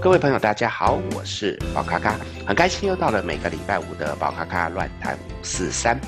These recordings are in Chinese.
各位朋友，大家好，我是宝咖咖，很开心又到了每个礼拜五的宝咖咖乱谈五四三。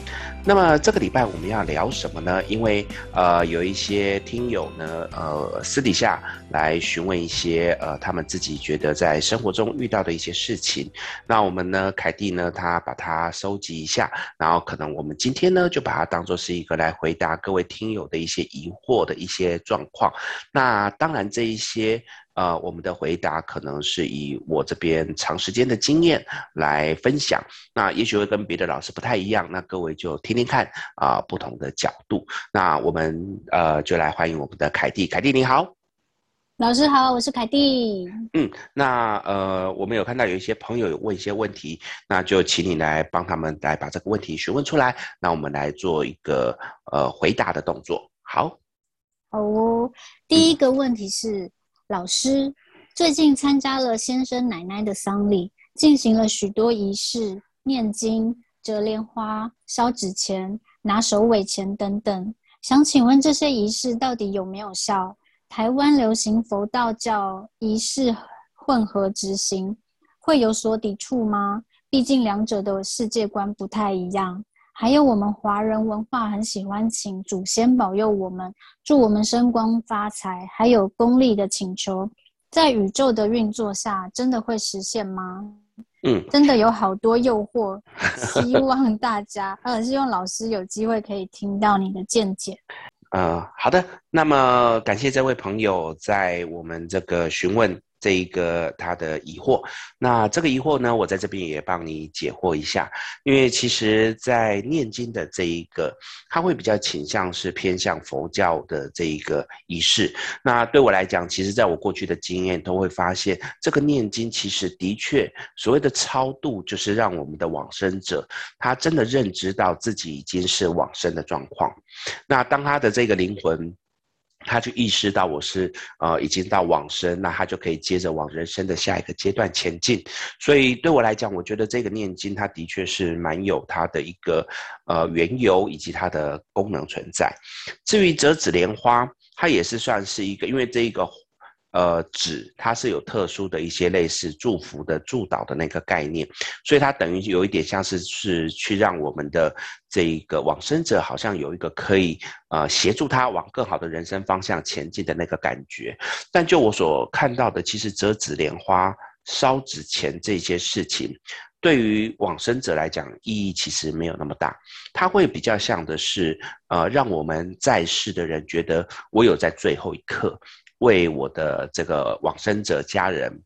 那么这个礼拜我们要聊什么呢？因为呃有一些听友呢，呃私底下来询问一些呃他们自己觉得在生活中遇到的一些事情。那我们呢，凯蒂呢，他把它收集一下，然后可能我们今天呢就把它当做是一个来回答各位听友的一些疑惑的一些状况。那当然这一些。呃，我们的回答可能是以我这边长时间的经验来分享，那也许会跟别的老师不太一样，那各位就听听看啊，呃，不同的角度。那我们呃就来欢迎我们的凯蒂，凯蒂你好，老师好，我是凯蒂。嗯，那呃我们有看到有一些朋友有问一些问题，那就请你来帮他们来把这个问题询问出来，那我们来做一个呃回答的动作。好，好哦，第一个问题是。嗯老师最近参加了先生奶奶的丧礼，进行了许多仪式，念经、折莲花、烧纸钱、拿手尾钱等等。想请问这些仪式到底有没有效？台湾流行佛道教仪式混合执行，会有所抵触吗？毕竟两者的世界观不太一样。还有我们华人文化很喜欢请祖先保佑我们，祝我们升官发财，还有功利的请求，在宇宙的运作下，真的会实现吗？嗯，真的有好多诱惑，希望大家，呃，希望老师有机会可以听到你的见解。呃，好的，那么感谢这位朋友在我们这个询问。这一个他的疑惑，那这个疑惑呢，我在这边也帮你解惑一下。因为其实，在念经的这一个，他会比较倾向是偏向佛教的这一个仪式。那对我来讲，其实在我过去的经验都会发现，这个念经其实的确所谓的超度，就是让我们的往生者他真的认知到自己已经是往生的状况。那当他的这个灵魂。他就意识到我是呃已经到往生，那他就可以接着往人生的下一个阶段前进。所以对我来讲，我觉得这个念经它的确是蛮有它的一个呃缘由以及它的功能存在。至于折纸莲花，它也是算是一个，因为这一个。呃，纸它是有特殊的一些类似祝福的祝祷的那个概念，所以它等于有一点像是是去让我们的这一个往生者好像有一个可以呃协助他往更好的人生方向前进的那个感觉。但就我所看到的，其实折纸莲花、烧纸钱这些事情，对于往生者来讲意义其实没有那么大，它会比较像的是呃让我们在世的人觉得我有在最后一刻。为我的这个往生者家人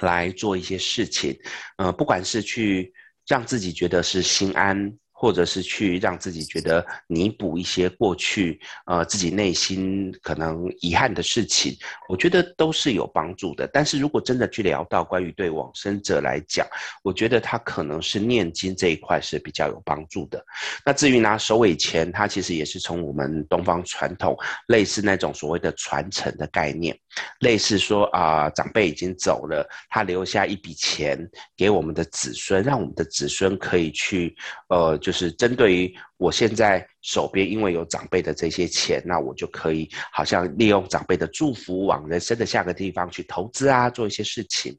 来做一些事情，呃，不管是去让自己觉得是心安。或者是去让自己觉得弥补一些过去，呃，自己内心可能遗憾的事情，我觉得都是有帮助的。但是如果真的去聊到关于对往生者来讲，我觉得他可能是念经这一块是比较有帮助的。那至于拿手尾钱，它其实也是从我们东方传统类似那种所谓的传承的概念，类似说啊、长辈已经走了，他留下一笔钱给我们的子孙，让我们的子孙可以去，呃，就是针对于我现在手边，因为有长辈的这些钱，那我就可以好像利用长辈的祝福，往人生的下个地方去投资啊，做一些事情。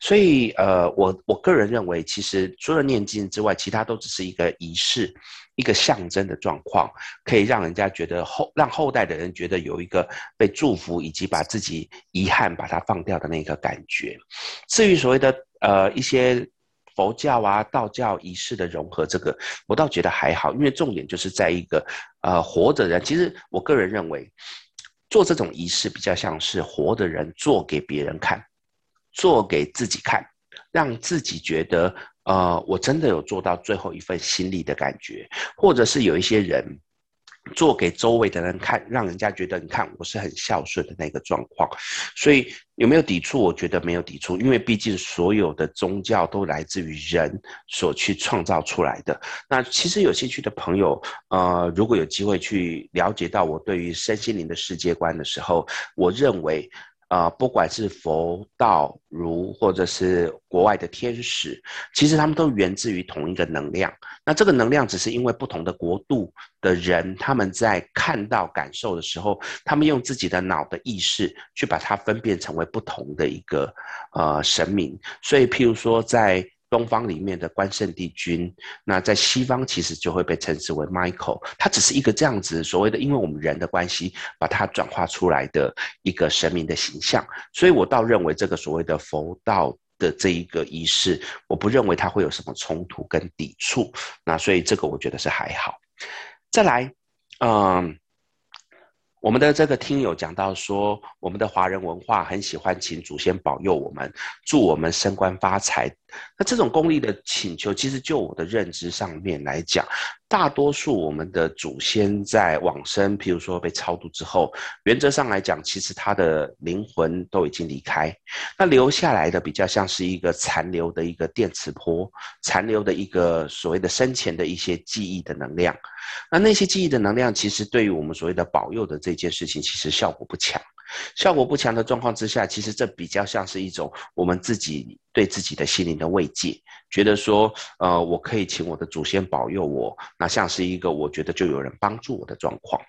所以，呃，我我个人认为，其实除了念经之外，其他都只是一个仪式，一个象征的状况，可以让人家觉得后让后代的人觉得有一个被祝福，以及把自己遗憾把它放掉的那个感觉。至于所谓的呃一些。佛教啊，道教仪式的融合，这个我倒觉得还好，因为重点就是在一个呃活的人。其实我个人认为，做这种仪式比较像是活的人做给别人看，做给自己看，让自己觉得呃我真的有做到最后一份心力的感觉，或者是有一些人。做给周围的人看，让人家觉得你看我是很孝顺的那个状况，所以有没有抵触？我觉得没有抵触，因为毕竟所有的宗教都来自于人所去创造出来的。那其实有兴趣的朋友，呃，如果有机会去了解到我对于身心灵的世界观的时候，我认为。啊，不管是佛道儒，或者是国外的天使，其实他们都源自于同一个能量。那这个能量只是因为不同的国度的人，他们在看到、感受的时候，他们用自己的脑的意识去把它分辨成为不同的一个呃神明。所以，譬如说在。东方里面的关圣帝君，那在西方其实就会被称之为 Michael，他只是一个这样子所谓的，因为我们人的关系，把它转化出来的一个神明的形象。所以我倒认为这个所谓的佛道的这一个仪式，我不认为它会有什么冲突跟抵触。那所以这个我觉得是还好。再来，嗯。我们的这个听友讲到说，我们的华人文化很喜欢请祖先保佑我们，祝我们升官发财。那这种功利的请求，其实就我的认知上面来讲，大多数我们的祖先在往生，譬如说被超度之后，原则上来讲，其实他的灵魂都已经离开，那留下来的比较像是一个残留的一个电磁波，残留的一个所谓的生前的一些记忆的能量。那那些记忆的能量，其实对于我们所谓的保佑的这件事情，其实效果不强。效果不强的状况之下，其实这比较像是一种我们自己对自己的心灵的慰藉，觉得说，呃，我可以请我的祖先保佑我，那像是一个我觉得就有人帮助我的状况。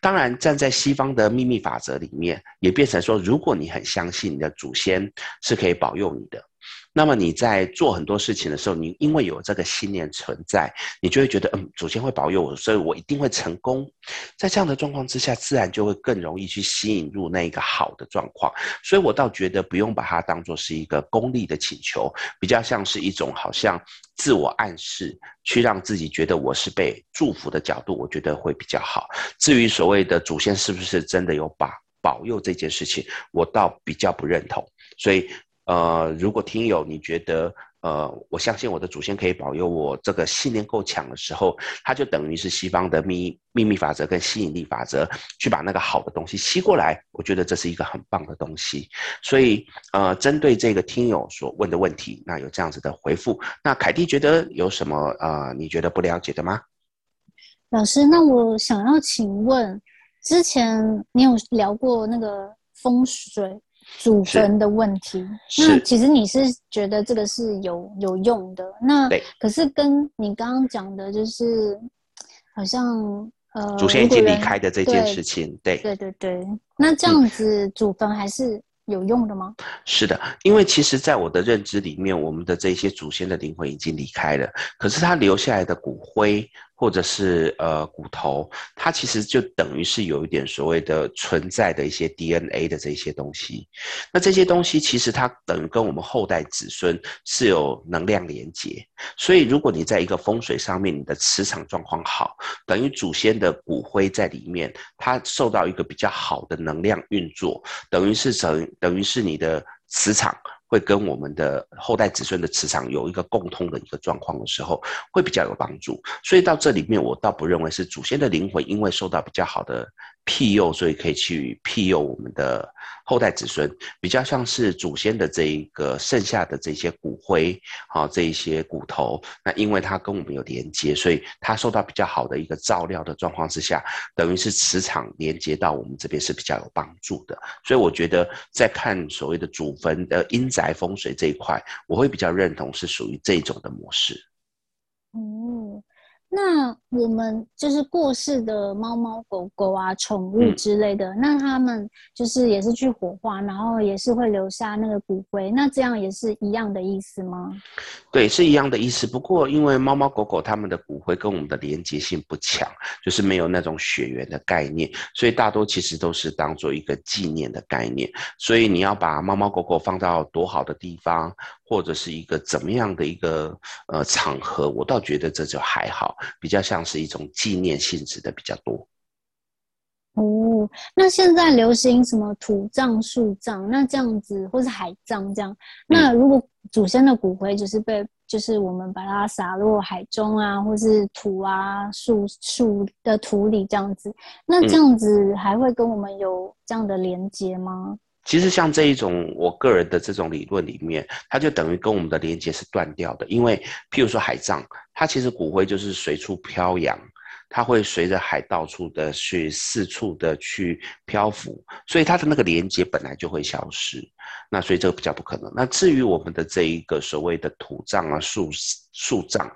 当然，站在西方的秘密法则里面，也变成说，如果你很相信你的祖先是可以保佑你的。那么你在做很多事情的时候，你因为有这个信念存在，你就会觉得，嗯，祖先会保佑我，所以我一定会成功。在这样的状况之下，自然就会更容易去吸引入那一个好的状况。所以我倒觉得不用把它当作是一个功利的请求，比较像是一种好像自我暗示，去让自己觉得我是被祝福的角度，我觉得会比较好。至于所谓的祖先是不是真的有把保佑这件事情，我倒比较不认同。所以。呃，如果听友你觉得，呃，我相信我的祖先可以保佑我，这个信念够强的时候，它就等于是西方的秘秘密法则跟吸引力法则，去把那个好的东西吸过来。我觉得这是一个很棒的东西。所以，呃，针对这个听友所问的问题，那有这样子的回复。那凯蒂觉得有什么呃，你觉得不了解的吗？老师，那我想要请问，之前你有聊过那个风水？祖坟的问题，那其实你是觉得这个是有有用的，那可是跟你刚刚讲的，就是好像呃，祖先已经离开的这件事情，对对对对，那这样子祖坟还是有用的吗？是的，因为其实，在我的认知里面，我们的这些祖先的灵魂已经离开了，可是他留下来的骨灰。或者是呃骨头，它其实就等于是有一点所谓的存在的一些 DNA 的这些东西。那这些东西其实它等于跟我们后代子孙是有能量连接。所以如果你在一个风水上面，你的磁场状况好，等于祖先的骨灰在里面，它受到一个比较好的能量运作，等于是等等于是你的磁场。会跟我们的后代子孙的磁场有一个共通的一个状况的时候，会比较有帮助。所以到这里面，我倒不认为是祖先的灵魂因为受到比较好的庇佑，所以可以去庇佑我们的后代子孙，比较像是祖先的这一个剩下的这些骨灰，好，这一些骨头，那因为它跟我们有连接，所以它受到比较好的一个照料的状况之下，等于是磁场连接到我们这边是比较有帮助的。所以我觉得在看所谓的祖坟的阴宅风水这一块，我会比较认同是属于这种的模式。嗯。那我们就是过世的猫猫狗狗啊，宠物之类的，嗯，那他们就是也是去火化，然后也是会留下那个骨灰，那这样也是一样的意思吗？对，是一样的意思。不过因为猫猫狗狗它们的骨灰跟我们的连接性不强，就是没有那种血缘的概念，所以大多其实都是当做一个纪念的概念。所以你要把猫猫狗狗放到多好的地方，或者是一个怎么样的一个呃场合，我倒觉得这就还好，比较像是一种纪念性质的比较多。哦，那现在流行什么土葬、树葬，那这样子，或是海葬这样，那如果祖先的骨灰就是被，就是我们把它撒落海中啊，或是土啊、树树的土里这样子，那这样子还会跟我们有这样的连接吗？其实像这一种，我个人的这种理论里面，它就等于跟我们的连接是断掉的。因为譬如说海葬，它其实骨灰就是随处飘扬，它会随着海到处的去四处的去漂浮，所以它的那个连接本来就会消失。那所以这个比较不可能。那至于我们的这一个所谓的土葬啊、树树葬，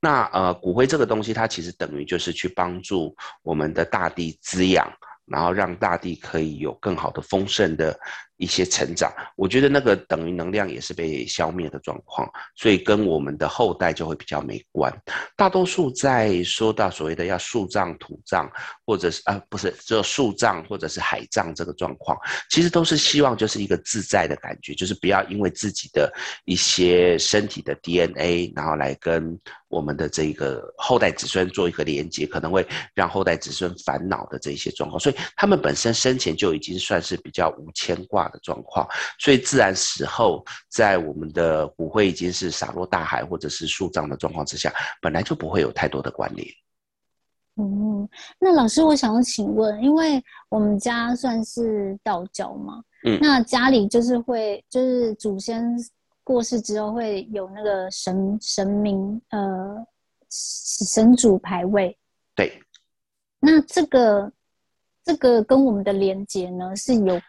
那呃骨灰这个东西，它其实等于就是去帮助我们的大地滋养，然后让大地可以有更好的丰盛的。一些成长，我觉得那个等于能量也是被消灭的状况，所以跟我们的后代就会比较没关。大多数在说到所谓的要树葬、土葬，或者是啊不是，只有树葬或者是海葬这个状况，其实都是希望就是一个自在的感觉，就是不要因为自己的一些身体的 DNA，然后来跟我们的这个后代子孙做一个连接，可能会让后代子孙烦恼的这些状况。所以他们本身生前就已经算是比较无牵挂的状况，所以自然死后，在我们的骨灰已经是洒落大海或者是树葬的状况之下，本来就不会有太多的关联。嗯，那老师，我想要请问，因为我们家算是道教嘛，嗯，那家里就是会，就是祖先过世之后会有那个神神明，呃，神主牌位。对，那这个这个跟我们的连接呢是有。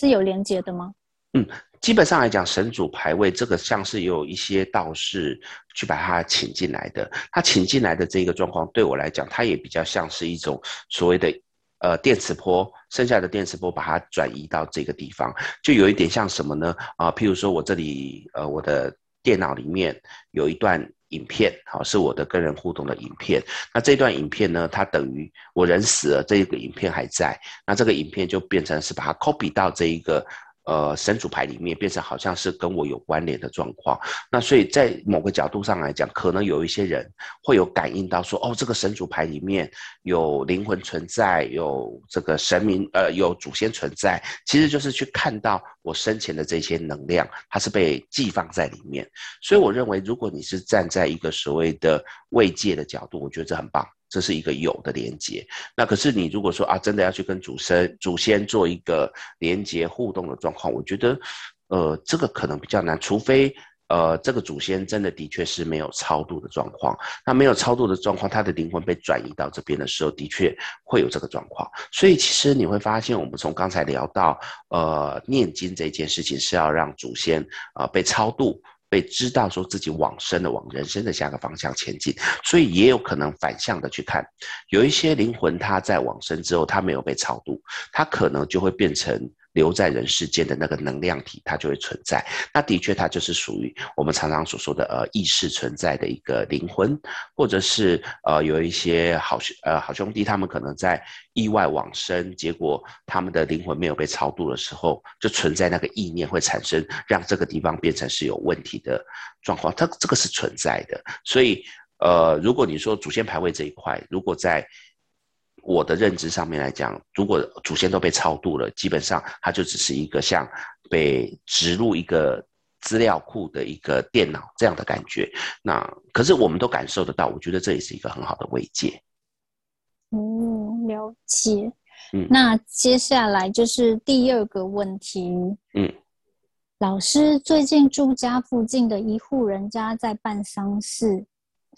是有连接的吗？嗯，基本上来讲，神主牌位这个像是有一些道士去把他请进来的。他请进来的这个状况，对我来讲，他也比较像是一种所谓的呃电磁波，剩下的电磁波把它转移到这个地方，就有一点像什么呢？啊、譬如说我这里呃我的电脑里面有一段。影片好，是我的跟人互动的影片。那这段影片呢，它等于我人死了，这个影片还在。那这个影片就变成是把它 copy 到这一个。呃，神主牌里面变成好像是跟我有关联的状况，那所以在某个角度上来讲，可能有一些人会有感应到说，哦，这个神主牌里面有灵魂存在，有这个神明，呃，有祖先存在，其实就是去看到我生前的这些能量，它是被寄放在里面。所以我认为，如果你是站在一个所谓的慰藉的角度，我觉得这很棒。这是一个有的连接，那可是你如果说啊，真的要去跟祖先祖先做一个连接互动的状况，我觉得，呃，这个可能比较难，除非呃，这个祖先真的的确是没有超度的状况，那没有超度的状况，他的灵魂被转移到这边的时候，的确会有这个状况。所以其实你会发现，我们从刚才聊到，呃，念经这件事情是要让祖先啊、呃、被超度。被知道说自己往生的，往人生的下个方向前进，所以也有可能反向的去看，有一些灵魂他在往生之后，他没有被超度，他可能就会变成。留在人世间的那个能量体，它就会存在。那的确，它就是属于我们常常所说的呃意识存在的一个灵魂，或者是呃有一些好兄呃好兄弟，他们可能在意外往生，结果他们的灵魂没有被超度的时候，就存在那个意念会产生，让这个地方变成是有问题的状况。它这个是存在的。所以呃，如果你说祖先牌位这一块，如果在我的认知上面来讲，如果祖先都被超度了，基本上它就只是一个像被植入一个资料库的一个电脑这样的感觉。那可是我们都感受得到，我觉得这也是一个很好的慰藉。嗯，了解。嗯，那接下来就是第二个问题。嗯，老师最近住家附近的一户人家在办丧事。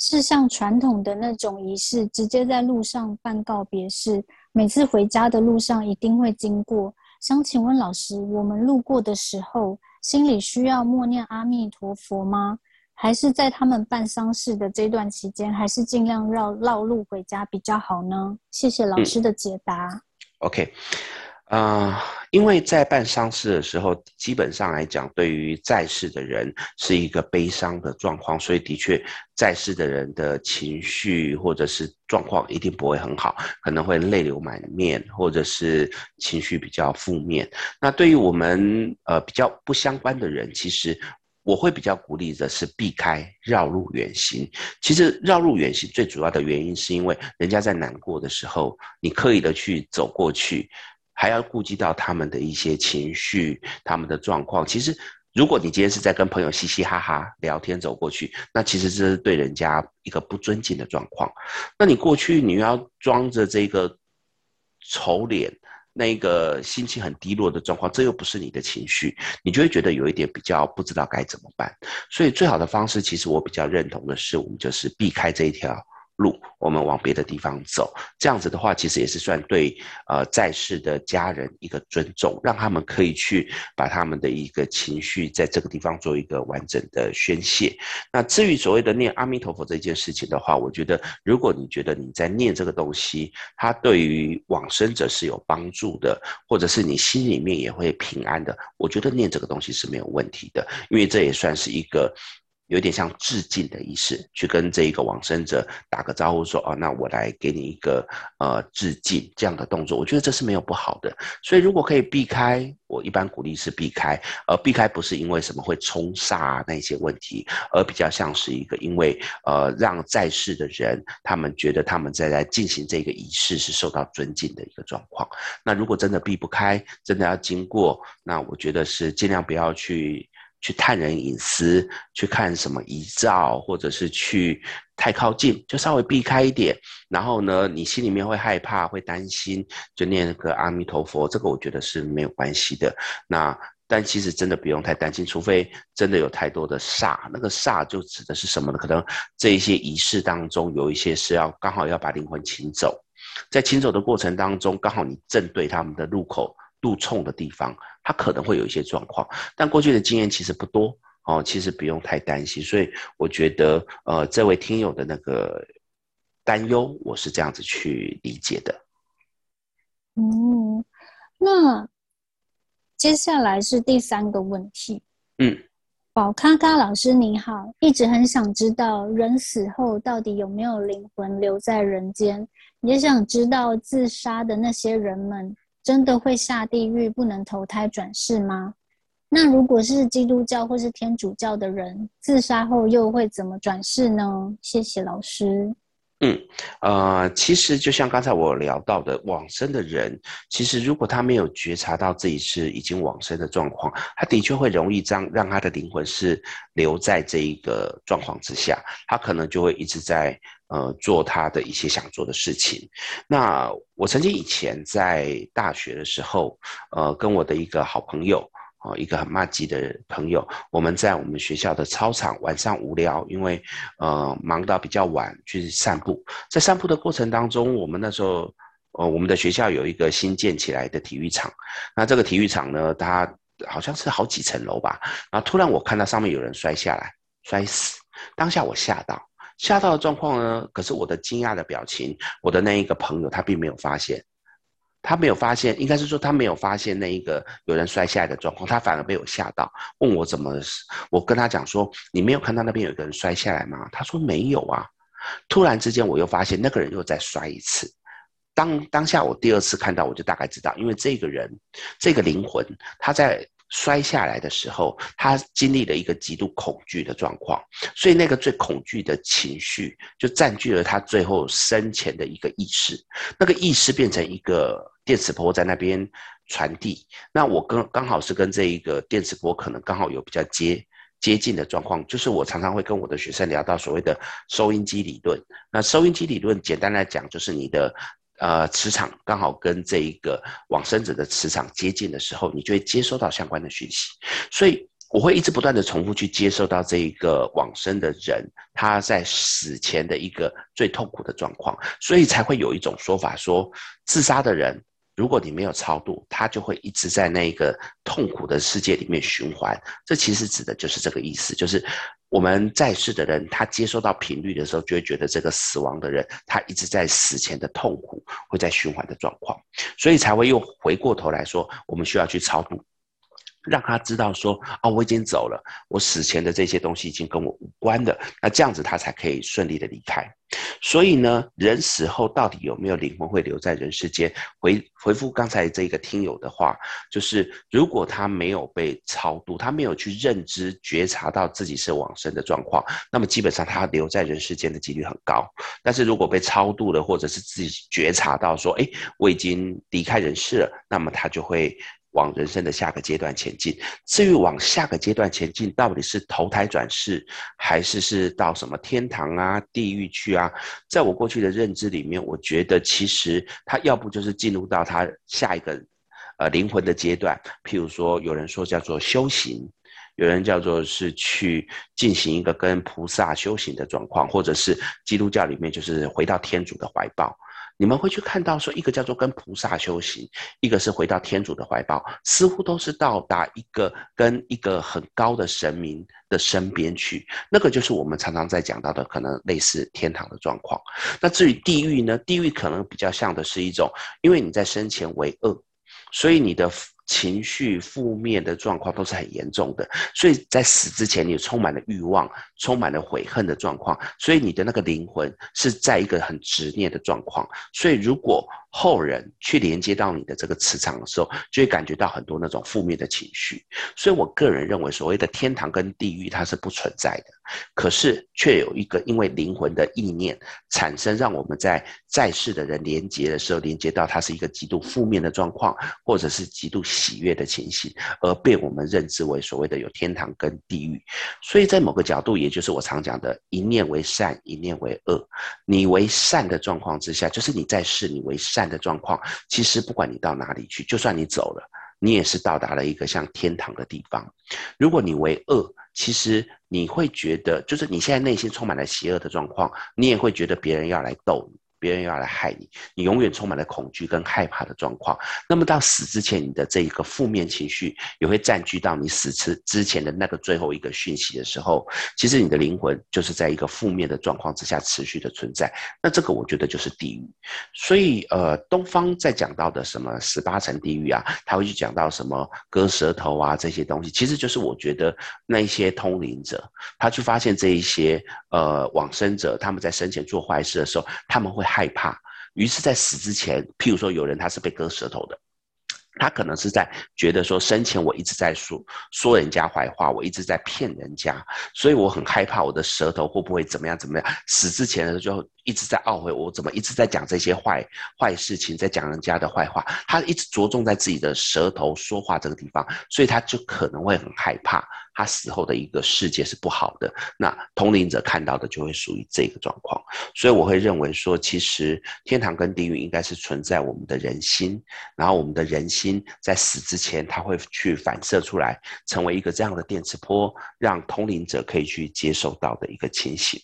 是像传统的那种仪式，直接在路上办告别式。每次回家的路上一定会经过。想请问老师，我们路过的时候，心里需要默念阿弥陀佛吗？还是在他们办丧事的这段期间，还是尽量绕绕路回家比较好呢？谢谢老师的解答。嗯、OK。啊、因为在办丧事的时候，基本上来讲，对于在世的人是一个悲伤的状况，所以的确，在世的人的情绪或者是状况一定不会很好，可能会泪流满面，或者是情绪比较负面。那对于我们呃比较不相关的人，其实我会比较鼓励的是避开绕路远行。其实绕路远行最主要的原因是因为人家在难过的时候，你刻意的去走过去。还要顾及到他们的一些情绪，他们的状况。其实，如果你今天是在跟朋友嘻嘻哈哈聊天走过去，那其实这是对人家一个不尊敬的状况。那你过去你要装着这个丑脸，那个心情很低落的状况，这又不是你的情绪，你就会觉得有一点比较不知道该怎么办。所以，最好的方式，其实我比较认同的是，我们就是避开这一条路，我们往别的地方走。这样子的话，其实也是算对呃在世的家人一个尊重，让他们可以去把他们的一个情绪在这个地方做一个完整的宣泄。那至于所谓的念阿弥陀佛这件事情的话，我觉得如果你觉得你在念这个东西，它对于往生者是有帮助的，或者是你心里面也会平安的，我觉得念这个东西是没有问题的，因为这也算是一个。有点像致敬的仪式，去跟这一个往生者打个招呼，说：“哦，那我来给你一个呃致敬这样的动作。”我觉得这是没有不好的。所以如果可以避开，我一般鼓励是避开。而避开不是因为什么会冲煞啊那些问题，而比较像是一个因为呃让在世的人他们觉得他们在来进行这个仪式是受到尊敬的一个状况。那如果真的避不开，真的要经过，那我觉得是尽量不要去。去探人隐私，去看什么遗照，或者是去太靠近，就稍微避开一点。然后呢，你心里面会害怕，会担心，就念个阿弥陀佛，这个我觉得是没有关系的。那但其实真的不用太担心，除非真的有太多的煞。那个煞就指的是什么呢？可能这一些仪式当中有一些是要刚好要把灵魂请走，在请走的过程当中，刚好你正对他们的入口。路冲的地方，它可能会有一些状况，但过去的经验其实不多哦，其实不用太担心。所以我觉得，呃，这位听友的那个担忧，我是这样子去理解的。嗯，那接下来是第三个问题。嗯，宝咖咖老师你好，一直很想知道人死后到底有没有灵魂留在人间，也想知道自杀的那些人们。真的会下地狱，不能投胎转世吗？那如果是基督教或是天主教的人，自杀后又会怎么转世呢？谢谢老师。嗯，呃，其实就像刚才我聊到的，往生的人，其实如果他没有觉察到自己是已经往生的状况，他的确会容易让让他的灵魂是留在这一个状况之下，他可能就会一直在呃做他的一些想做的事情。那我曾经以前在大学的时候，呃，跟我的一个好朋友。哦，一个很麻吉的朋友，我们在我们学校的操场晚上无聊，因为呃忙到比较晚去散步，在散步的过程当中，我们那时候呃我们的学校有一个新建起来的体育场，那这个体育场呢，它好像是好几层楼吧，然后突然我看到上面有人摔下来，摔死，当下我吓到，吓到的状况呢，可是我的惊讶的表情，我的那一个朋友他并没有发现。他没有发现，应该是说他没有发现那一个有人摔下来的状况，他反而被我吓到，问我怎么，我跟他讲说，你没有看到那边有一个人摔下来吗？他说没有啊。突然之间我又发现那个人又再摔一次，当当下我第二次看到，我就大概知道，因为这个人这个灵魂他在。摔下来的时候，他经历了一个极度恐惧的状况，所以那个最恐惧的情绪就占据了他最后生前的一个意识，那个意识变成一个电磁波在那边传递。那我刚刚好是跟这一个电磁波可能刚好有比较接接近的状况，就是我常常会跟我的学生聊到所谓的收音机理论。那收音机理论简单来讲，就是你的。呃，磁场刚好跟这一个往生者的磁场接近的时候，你就会接收到相关的讯息。所以我会一直不断的重复去接受到这一个往生的人他在死前的一个最痛苦的状况，所以才会有一种说法说，自杀的人如果你没有超度，他就会一直在那一个痛苦的世界里面循环。这其实指的就是这个意思，就是。我们在世的人，他接收到频率的时候，就会觉得这个死亡的人，他一直在死前的痛苦，会在循环的状况，所以才会又回过头来说，我们需要去超度。让他知道说啊，我已经走了，我死前的这些东西已经跟我无关了，那这样子他才可以顺利的离开。所以呢，人死后到底有没有灵魂会留在人世间？回回复刚才这个听友的话，就是如果他没有被超度，他没有去认知觉察到自己是往生的状况，那么基本上他留在人世间的几率很高。但是如果被超度了，或者是自己觉察到说，哎，我已经离开人世了，那么他就会。往人生的下个阶段前进。至于往下个阶段前进，到底是投胎转世，还是是到什么天堂啊、地狱去啊？在我过去的认知里面，我觉得其实他要不就是进入到他下一个呃灵魂的阶段，譬如说有人说叫做修行，有人叫做是去进行一个跟菩萨修行的状况，或者是基督教里面就是回到天主的怀抱。你们会去看到说，一个叫做跟菩萨修行，一个是回到天主的怀抱，似乎都是到达一个跟一个很高的神明的身边去。那个就是我们常常在讲到的，可能类似天堂的状况。那至于地狱呢？地狱可能比较像的是一种，因为你在生前为恶，所以你的。情绪负面的状况都是很严重的，所以在死之前，你充满了欲望，充满了悔恨的状况，所以你的那个灵魂是在一个很执念的状况。所以如果后人去连接到你的这个磁场的时候，就会感觉到很多那种负面的情绪。所以我个人认为，所谓的天堂跟地狱它是不存在的，可是却有一个因为灵魂的意念产生，让我们在在世的人连接的时候，连接到它是一个极度负面的状况，或者是极度喜悦的情形，而被我们认知为所谓的有天堂跟地狱。所以在某个角度，也就是我常讲的一念为善，一念为恶。你为善的状况之下，就是你在世，你为善。的状况，其实不管你到哪里去，就算你走了，你也是到达了一个像天堂的地方。如果你为恶，其实你会觉得，就是你现在内心充满了邪恶的状况，你也会觉得别人要来逗你。别人要来害你，你永远充满了恐惧跟害怕的状况。那么到死之前，你的这一个负面情绪也会占据到你死之之前的那个最后一个讯息的时候，其实你的灵魂就是在一个负面的状况之下持续的存在。那这个我觉得就是地狱。所以呃，东方在讲到的什么十八层地狱啊，他会去讲到什么割舌头啊这些东西，其实就是我觉得那一些通灵者，他去发现这一些呃往生者他们在生前做坏事的时候，他们会。害怕，于是，在死之前，譬如说，有人他是被割舌头的，他可能是在觉得说，生前我一直在说说人家坏话，我一直在骗人家，所以我很害怕我的舌头会不会怎么样怎么样。死之前的时候就一直在懊悔，我怎么一直在讲这些坏坏事情，在讲人家的坏话。他一直着重在自己的舌头说话这个地方，所以他就可能会很害怕。他死后的一个世界是不好的，那通灵者看到的就会属于这个状况，所以我会认为说，其实天堂跟地狱应该是存在我们的人心，然后我们的人心在死之前，他会去反射出来，成为一个这样的电磁波，让通灵者可以去接受到的一个情形。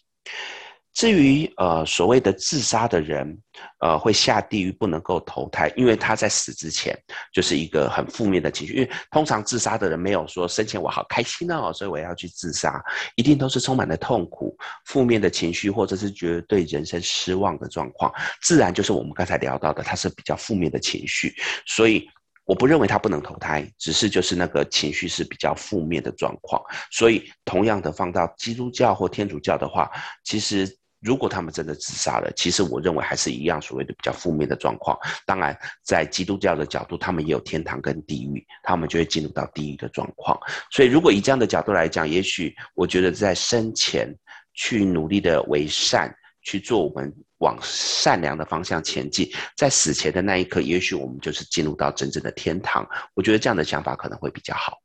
至于呃所谓的自杀的人，呃会下地狱不能够投胎，因为他在死之前就是一个很负面的情绪。因为通常自杀的人没有说生前我好开心哦，所以我要去自杀，一定都是充满了痛苦、负面的情绪，或者是觉得对人生失望的状况，自然就是我们刚才聊到的，他是比较负面的情绪。所以我不认为他不能投胎，只是就是那个情绪是比较负面的状况。所以同样的放到基督教或天主教的话，其实。如果他们真的自杀了，其实我认为还是一样所谓的比较负面的状况。当然，在基督教的角度，他们也有天堂跟地狱，他们就会进入到地狱的状况。所以，如果以这样的角度来讲，也许我觉得在生前去努力的为善，去做我们往善良的方向前进，在死前的那一刻，也许我们就是进入到真正的天堂。我觉得这样的想法可能会比较好。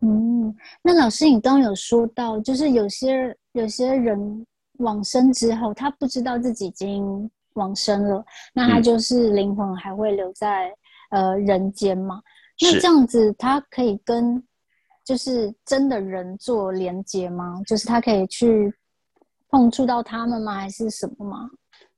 嗯，那老师，你刚刚有说到，就是有些有些人。往生之后，他不知道自己已经往生了，那他就是灵魂还会留在、嗯、呃人间嘛？那这样子，他可以跟就是真的人做连接吗？就是他可以去碰触到他们吗？还是什么吗？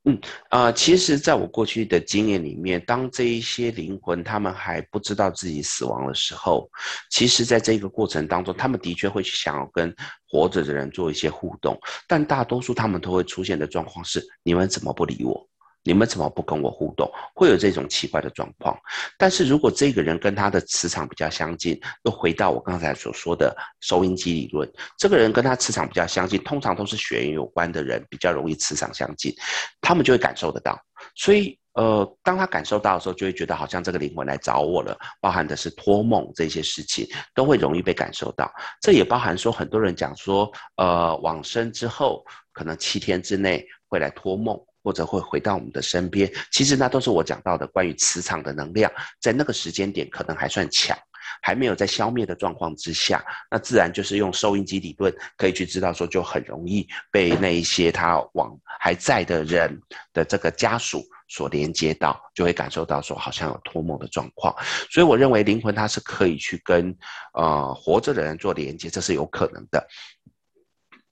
嗯啊、其实，在我过去的经验里面，当这一些灵魂他们还不知道自己死亡的时候，其实，在这个过程当中，他们的确会去想要跟活着的人做一些互动，但大多数他们都会出现的状况是：你们怎么不理我？你们怎么不跟我互动？会有这种奇怪的状况。但是如果这个人跟他的磁场比较相近，又回到我刚才所说的收音机理论，这个人跟他磁场比较相近，通常都是血缘有关的人，比较容易磁场相近，他们就会感受得到。所以，呃，当他感受到的时候，就会觉得好像这个灵魂来找我了，包含的是托梦这些事情，都会容易被感受到。这也包含说，很多人讲说，呃，往生之后可能七天之内会来托梦。或者会回到我们的身边，其实那都是我讲到的关于磁场的能量，在那个时间点可能还算强。还没有在消灭的状况之下，那自然就是用收音机理论可以去知道说，就很容易被那一些他往还在的人的这个家属所连接到，就会感受到说好像有托梦的状况。所以我认为灵魂它是可以去跟呃活着的人做连接，这是有可能的。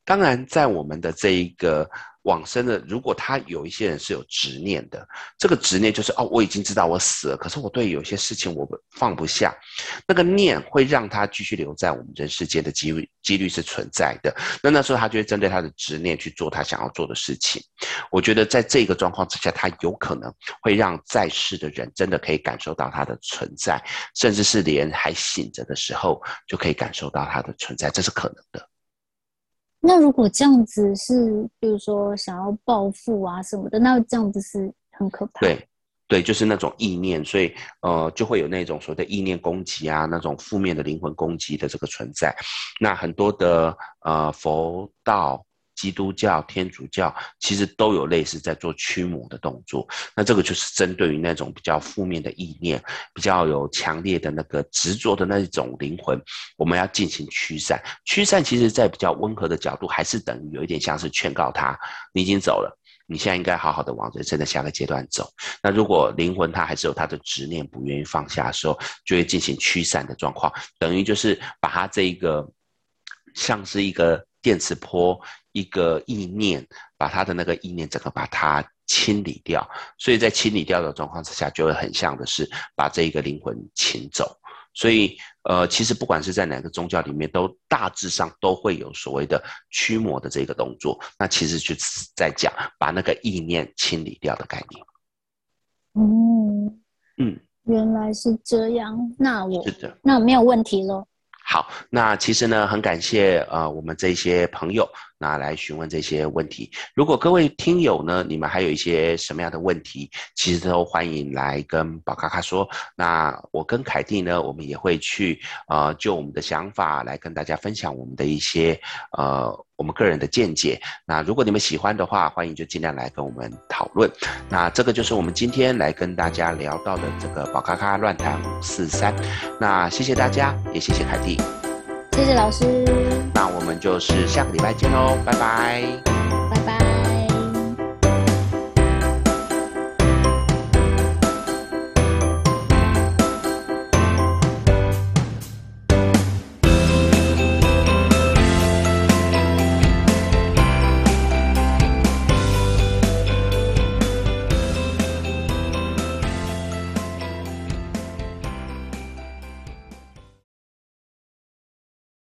当然，在我们的这一个。往生的，如果他有一些人是有执念的，这个执念就是哦，我已经知道我死了，可是我对有些事情我放不下，那个念会让他继续留在我们人世间的机率几率是存在的。那那时候他就会针对他的执念去做他想要做的事情。我觉得在这个状况之下，他有可能会让在世的人真的可以感受到他的存在，甚至是连还醒着的时候就可以感受到他的存在，这是可能的。那如果这样子是，比如说想要暴富啊什么的，那这样子是很可怕。对，对，就是那种意念，所以呃，就会有那种所谓的意念攻击啊，那种负面的灵魂攻击的这个存在。那很多的呃佛道。基督教、天主教其实都有类似在做驱魔的动作，那这个就是针对于那种比较负面的意念、比较有强烈的那个执着的那一种灵魂，我们要进行驱散。驱散其实，在比较温和的角度，还是等于有一点像是劝告他：你已经走了，你现在应该好好的往人生的下个阶段走。那如果灵魂他还是有他的执念，不愿意放下的时候，就会进行驱散的状况，等于就是把它这一个像是一个电磁波。一个意念，把他的那个意念整个把它清理掉，所以在清理掉的状况之下，就会很像的是把这一个灵魂请走。所以，呃，其实不管是在哪个宗教里面，都大致上都会有所谓的驱魔的这个动作。那其实就是在讲把那个意念清理掉的概念。嗯嗯，原来是这样。那我是的，那没有问题了。好，那其实呢，很感谢呃我们这些朋友那来询问这些问题。如果各位听友呢，你们还有一些什么样的问题，其实都欢迎来跟宝咖咖说。那我跟凯蒂呢，我们也会去呃就我们的想法来跟大家分享我们的一些呃。我们个人的见解，那如果你们喜欢的话，欢迎就尽量来跟我们讨论。那这个就是我们今天来跟大家聊到的这个宝咖咖乱谈五四三。那谢谢大家，也谢谢凯蒂，谢谢老师。那我们就是下个礼拜见喽，拜拜，